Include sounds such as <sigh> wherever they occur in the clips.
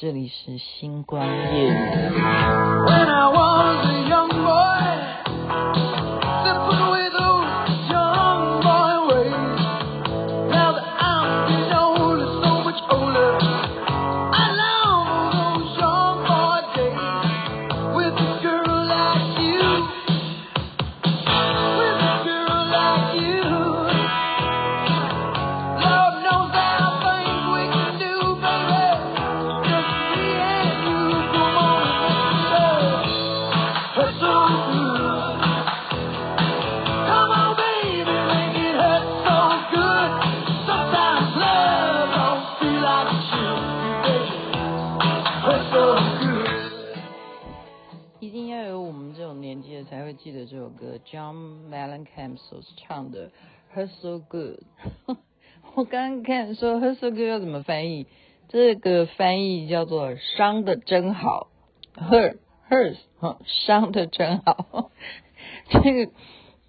这里是星光夜。记得这首歌，John Mellencamp 所唱的《Her So Good》。我刚刚看说《Her So Good》要怎么翻译？这个翻译叫做“伤的真好 ”，Hurt Hurt，伤的真好。这个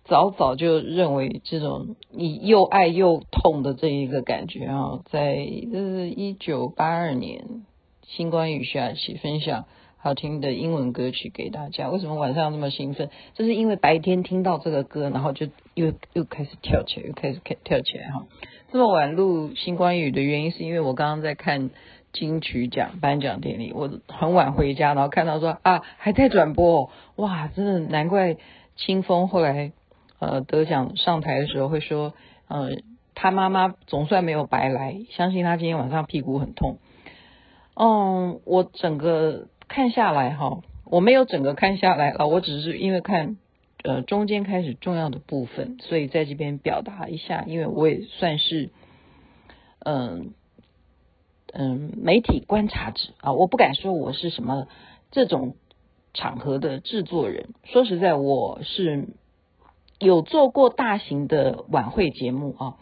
早早就认为这种你又爱又痛的这一个感觉啊，在这是一九八二年，星光与徐雅琪分享。好听的英文歌曲给大家。为什么晚上那么兴奋？就是因为白天听到这个歌，然后就又又开始跳起来，又开始跳起来哈。这么晚录星光雨的原因，是因为我刚刚在看金曲奖颁奖典礼，我很晚回家，然后看到说啊还在转播，哇，真的难怪清风后来呃得奖上台的时候会说，呃他妈妈总算没有白来，相信他今天晚上屁股很痛。嗯，我整个。看下来哈，我没有整个看下来了，我只是因为看呃中间开始重要的部分，所以在这边表达一下，因为我也算是嗯嗯媒体观察者啊，我不敢说我是什么这种场合的制作人，说实在我是有做过大型的晚会节目啊。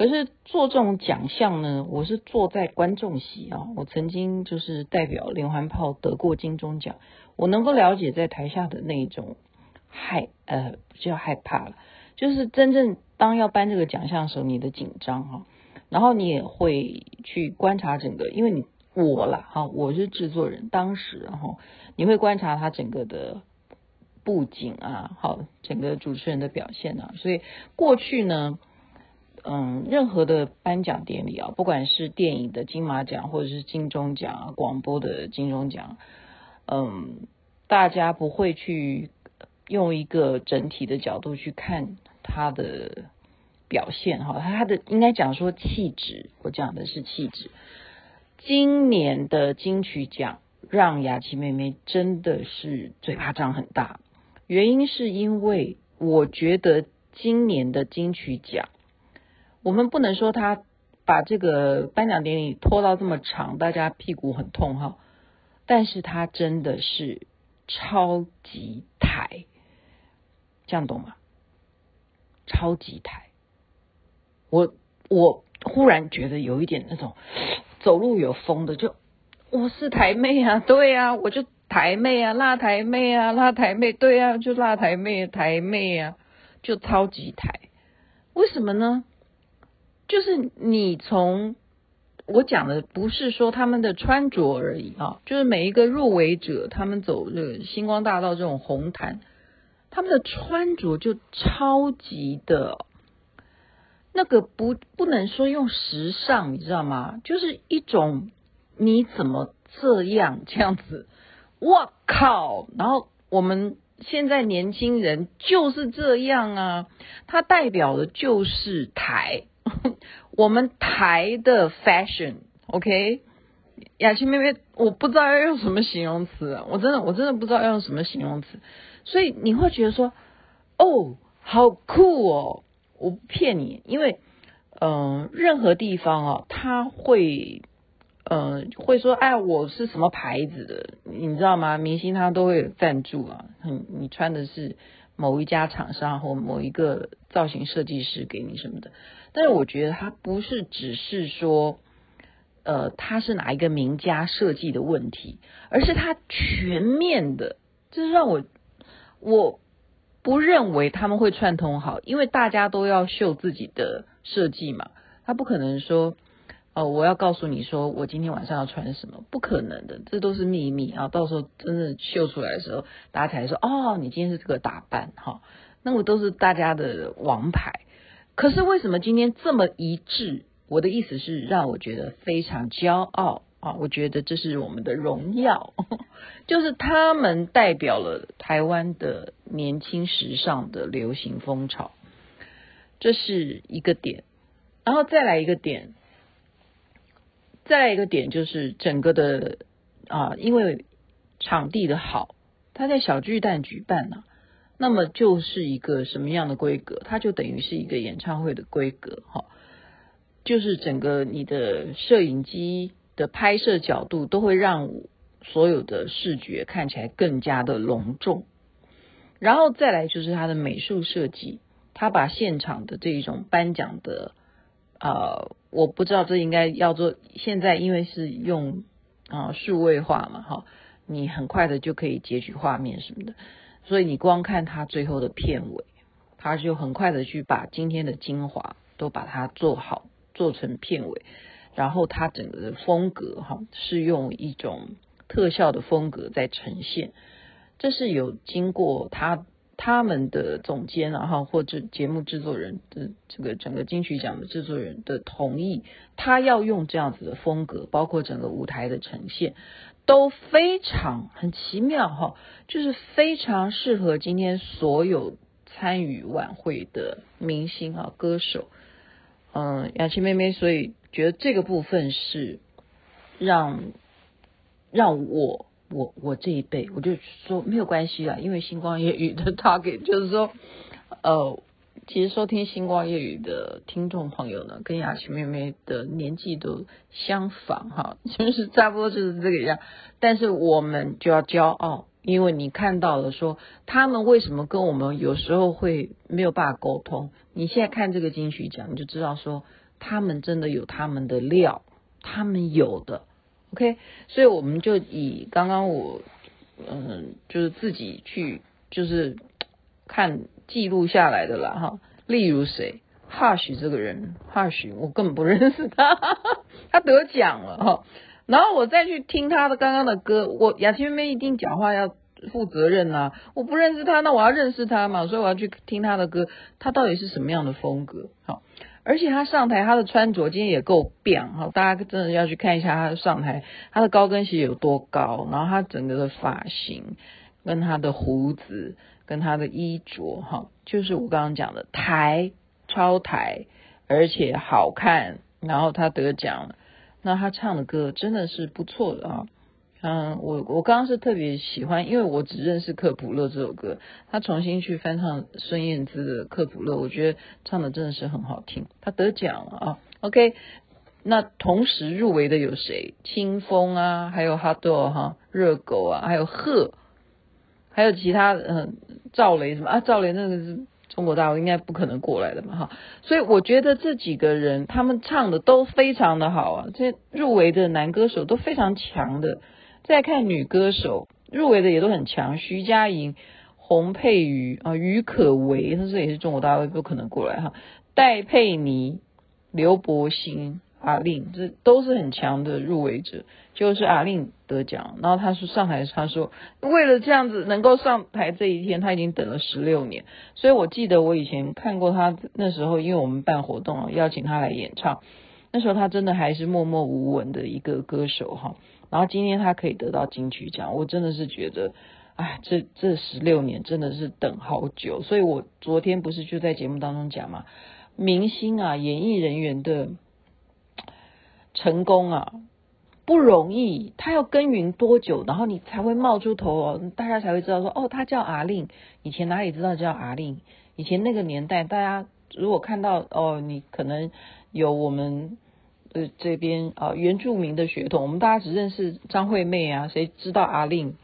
可是做这种奖项呢，我是坐在观众席啊。我曾经就是代表连环炮得过金钟奖，我能够了解在台下的那一种害呃，不叫害怕了，就是真正当要颁这个奖项的时候，你的紧张哈，然后你也会去观察整个，因为你我啦哈，我是制作人，当时然后你会观察他整个的布景啊，好，整个主持人的表现啊，所以过去呢。嗯，任何的颁奖典礼啊，不管是电影的金马奖，或者是金钟奖啊，广播的金钟奖，嗯，大家不会去用一个整体的角度去看他的表现哈，他的应该讲说气质，我讲的是气质。今年的金曲奖让雅琪妹妹真的是嘴巴张很大，原因是因为我觉得今年的金曲奖。我们不能说他把这个颁奖典礼拖到这么长，大家屁股很痛哈。但是他真的是超级台，这样懂吗？超级台，我我忽然觉得有一点那种走路有风的，就我是台妹啊，对啊，我就台妹啊，辣台妹啊，辣台妹，对啊，就辣台妹，台妹啊，就超级台，为什么呢？就是你从我讲的不是说他们的穿着而已啊，就是每一个入围者，他们走这个星光大道这种红毯，他们的穿着就超级的，那个不不能说用时尚，你知道吗？就是一种你怎么这样这样子，我靠！然后我们现在年轻人就是这样啊，它代表的就是台。<laughs> 我们台的 fashion，OK，雅琪妹妹，我不知道要用什么形容词，我真的我真的不知道要用什么形容词，所以你会觉得说，哦，好酷哦，我不骗你，因为嗯、任何地方啊，他会嗯、呃，会说，哎，我是什么牌子的，你知道吗？明星他都会赞助啊，你穿的是某一家厂商或某一个造型设计师给你什么的。但是我觉得它不是只是说，呃，它是哪一个名家设计的问题，而是它全面的，这是让我我不认为他们会串通好，因为大家都要秀自己的设计嘛，他不可能说，哦、我要告诉你说，我今天晚上要穿什么，不可能的，这都是秘密啊。到时候真的秀出来的时候，大家才说，哦，你今天是这个打扮哈，那我都是大家的王牌。可是为什么今天这么一致？我的意思是让我觉得非常骄傲啊！我觉得这是我们的荣耀，<laughs> 就是他们代表了台湾的年轻时尚的流行风潮，这是一个点。然后再来一个点，再来一个点就是整个的啊，因为场地的好，他在小巨蛋举办呢、那么就是一个什么样的规格？它就等于是一个演唱会的规格哈。就是整个你的摄影机的拍摄角度都会让所有的视觉看起来更加的隆重，然后再来就是它的美术设计，它把现场的这一种颁奖的，呃，我不知道这应该要做，现在因为是用啊、数位化嘛，哈，你很快的就可以截取画面什么的，所以你光看它最后的片尾，他就很快的去把今天的精华都把它做好。做成片尾，然后它整个的风格哈是用一种特效的风格在呈现，这是有经过他他们的总监然后或者节目制作人的这个整个金曲奖的制作人的同意，他要用这样子的风格，包括整个舞台的呈现都非常很奇妙哈，就是非常适合今天所有参与晚会的明星啊歌手。嗯，雅琪妹妹，所以觉得这个部分是让让我我我这一辈，我就说没有关系啊，因为星光夜雨的 target 就是说，呃，其实收听星光夜语的听众朋友呢，跟雅琪妹妹的年纪都相仿哈，<laughs> 就是差不多就是这个样，但是我们就要骄傲。因为你看到了说，他们为什么跟我们有时候会没有办法沟通？你现在看这个金曲奖，你就知道说，他们真的有他们的料，他们有的，OK。所以我们就以刚刚我，嗯，就是自己去就是看记录下来的啦，哈。例如谁，Hush 这个人，Hush 我根本不认识他，<laughs> 他得奖了哈。然后我再去听他的刚刚的歌，我雅琪妹妹一定讲话要负责任呐、我不认识他，那我要认识他嘛，所以我要去听他的歌，他到底是什么样的风格？好，而且他上台他的穿着今天也够变，哈，大家真的要去看一下他上台，他的高跟鞋有多高，然后他整个的发型跟他的胡子跟他的衣着，哈，就是我刚刚讲的台超台，而且好看，然后他得奖了。那他唱的歌真的是不错的啊，嗯，我我刚刚是特别喜欢，因为我只认识《克卜勒》这首歌，他重新去翻唱孙燕姿的《克卜勒》，我觉得唱的真的是很好听，他得奖了啊。OK，那同时入围的有谁？清风啊，还有哈豆哈，热狗啊，还有鹤，还有其他嗯，赵雷什么啊？赵雷那个是。中国大陆应该不可能过来的嘛，哈，所以我觉得这几个人他们唱的都非常的好啊，这入围的男歌手都非常强的。再看女歌手入围的也都很强，徐佳莹、洪佩瑜啊、郁可唯，他这也是中国大陆不可能过来哈，戴佩妮、刘柏辛。阿令，这都是很强的入围者，就是阿令得奖。然后他说上台，他说为了这样子能够上台这一天，他已经等了十六年。所以我记得我以前看过他那时候，因为我们办活动邀请他来演唱，那时候他真的还是默默无闻的一个歌手哈。然后今天他可以得到金曲奖，我真的是觉得，哎，这这十六年真的是等好久。所以我昨天不是就在节目当中讲嘛，明星啊，演艺人员的。成功啊，不容易，他要耕耘多久，然后你才会冒出头哦，大家才会知道说，哦，他叫阿令，以前哪里知道叫阿令？以前那个年代，大家如果看到哦，你可能有我们呃这边啊、原住民的血统，我们大家只认识张惠妹啊，谁知道阿令？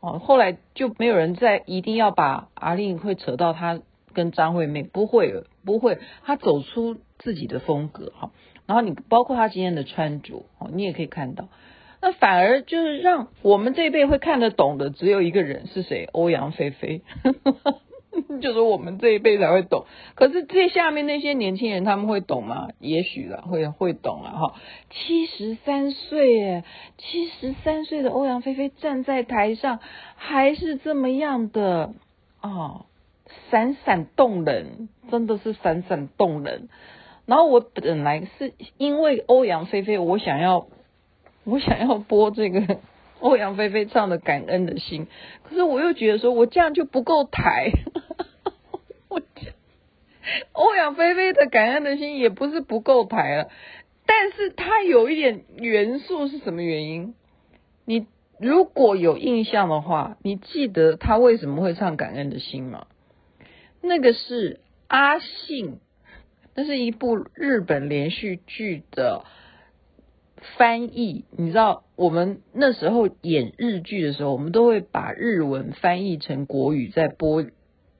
哦，后来就没有人再一定要把阿令会扯到他跟张惠妹，不会，不会，他走出自己的风格哈。然后你包括他今天的穿着，哦，你也可以看到，那反而就是让我们这一辈会看得懂的只有一个人是谁？欧阳菲菲。<laughs> 就是我们这一辈才会懂。可是这下面那些年轻人他们会懂吗？也许了，会会懂了哈。七十三岁耶，七十三岁的欧阳菲菲站在台上，还是这么样的哦，闪闪动人，真的是闪闪动人。然后我本来是因为欧阳菲菲，我想要 <laughs> 我想要播这个。<laughs> 欧阳菲菲唱的《感恩的心》，可是我又觉得说，我这样就不够台。<laughs> 我欧阳菲菲的《感恩的心》也不是不够台了，但是它有一点元素是什么原因？你如果有印象的话，你记得他为什么会唱《感恩的心》吗？那个是阿信，那是一部日本连续剧的。翻译，你知道我们那时候演日剧的时候，我们都会把日文翻译成国语，在播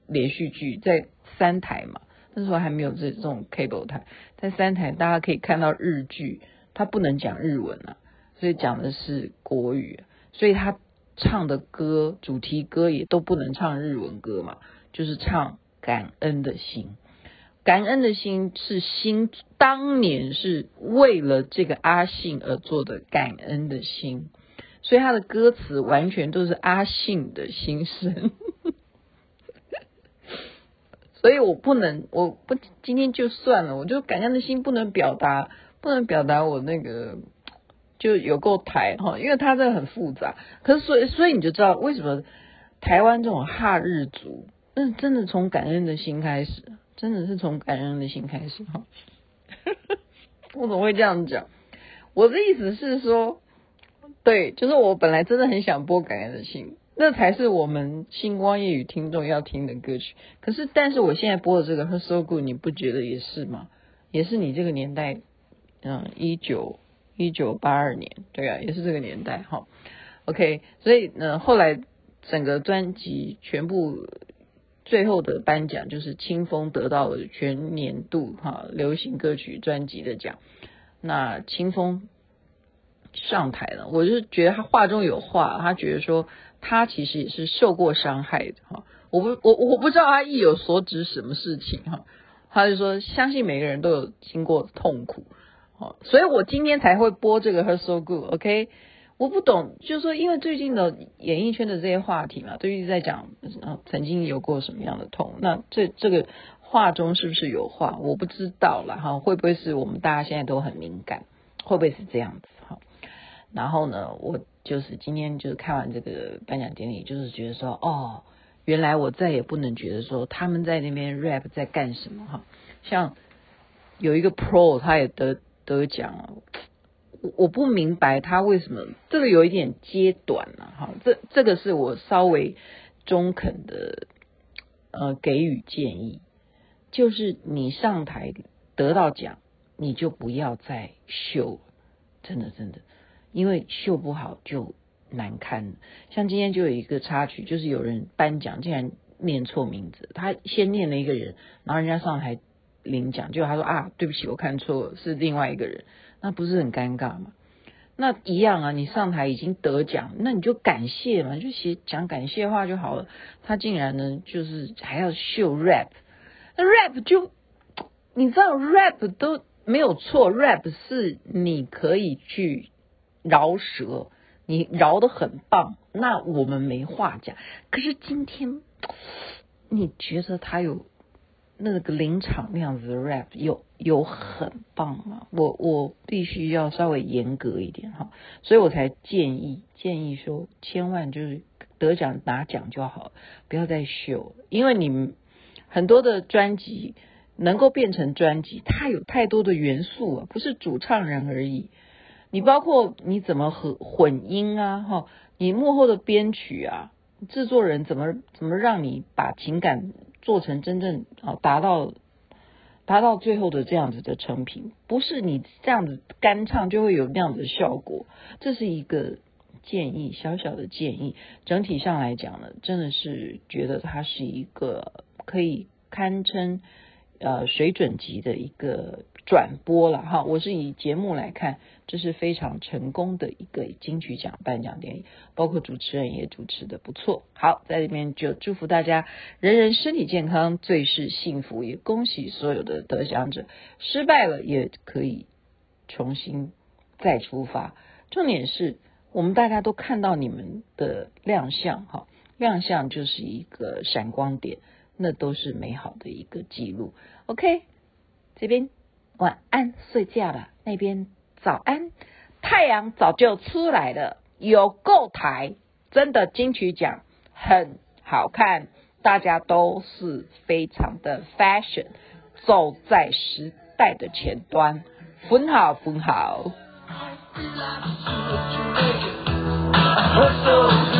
连续剧，在三台嘛，那时候还没有这这种 cable 台，在三台大家可以看到日剧，它不能讲日文啊，所以讲的是国语，所以他唱的歌主题歌也都不能唱日文歌嘛，就是唱感恩的心。感恩的心是心，当年是为了这个阿信而做的感恩的心，所以他的歌词完全都是阿信的心声。<laughs> 所以我不能，我不今天就算了，我就感恩的心不能表达，不能表达我那个就有够台哈，因为他这很复杂。可是所以所以你就知道为什么台湾这种哈日族，那真的从感恩的心开始。真的是从感恩的心开始哈，<laughs> 我怎么会这样讲？我的意思是说，对，就是我本来真的很想播感恩的心，那才是我们星光夜语听众要听的歌曲。可是，但是我现在播的这个《So Good》，你不觉得也是吗？也是你这个年代，嗯，一九一九八二年，对啊，也是这个年代哈。OK，所以呢，后来整个专辑全部。最后的颁奖就是清风得到了全年度哈流行歌曲专辑的奖。那清风上台了，我就觉得他话中有话，他觉得说他其实也是受过伤害的哈。我不我我不知道他意有所指什么事情哈。他就说相信每个人都有经过痛苦，好所以我今天才会播这个《Her So Good》，OK。我不懂，就是说，因为最近的演艺圈的这些话题嘛，都一直在讲，曾经有过什么样的痛。那这这个话中是不是有话？我不知道了哈，会不会是我们大家现在都很敏感？会不会是这样子哈？然后呢，我就是今天就是看完这个颁奖典礼，就是觉得说，哦，原来我再也不能觉得说他们在那边 rap 在干什么哈。像有一个 pro 他也得得奖了。我不明白他为什么这个有一点揭短了哈，这这个是我稍微中肯的呃给予建议，就是你上台得到奖，你就不要再秀，真的真的，因为秀不好就难堪。像今天就有一个插曲，就是有人颁奖竟然念错名字，他先念了一个人，然后人家上台领奖，结果他说啊对不起，我看错了，是另外一个人。那不是很尴尬吗？那一样啊，你上台已经得奖，那你就感谢嘛，就写讲感谢话就好了。他竟然呢，就是还要秀 rap，那 rap 就你知道 rap 都没有错，rap 是你可以去饶舌，你饶的很棒，那我们没话讲。可是今天你觉得他有？那个临场那样子的 rap 有有很棒吗？我我必须要稍微严格一点哈，所以我才建议建议说，千万就是得奖拿奖就好，不要再秀，因为你很多的专辑能够变成专辑，它有太多的元素啊，不是主唱人而已，你包括你怎么和混音啊哈，你幕后的编曲啊，制作人怎么怎么让你把情感。做成真正啊，达到达到最后的这样子的成品，不是你这样子干唱就会有那样的效果。这是一个建议，小小的建议。整体上来讲呢，真的是觉得它是一个可以堪称呃水准级的一个转播了哈。我是以节目来看，这是非常成功的一个金曲奖颁奖典礼，包括主持人也主持的不错。好，在这边就祝福大家人人身体健康，最是幸福，也恭喜所有的得奖者，失败了也可以重新再出发。重点是我们大家都看到你们的亮相，哈，亮相就是一个闪光点，那都是美好的一个记录。OK，这边晚安，睡觉了，那边。早安，太阳早就出来了，有够台，真的金曲奖很好看，大家都是非常的 fashion，走在时代的前端，很好很好。<laughs>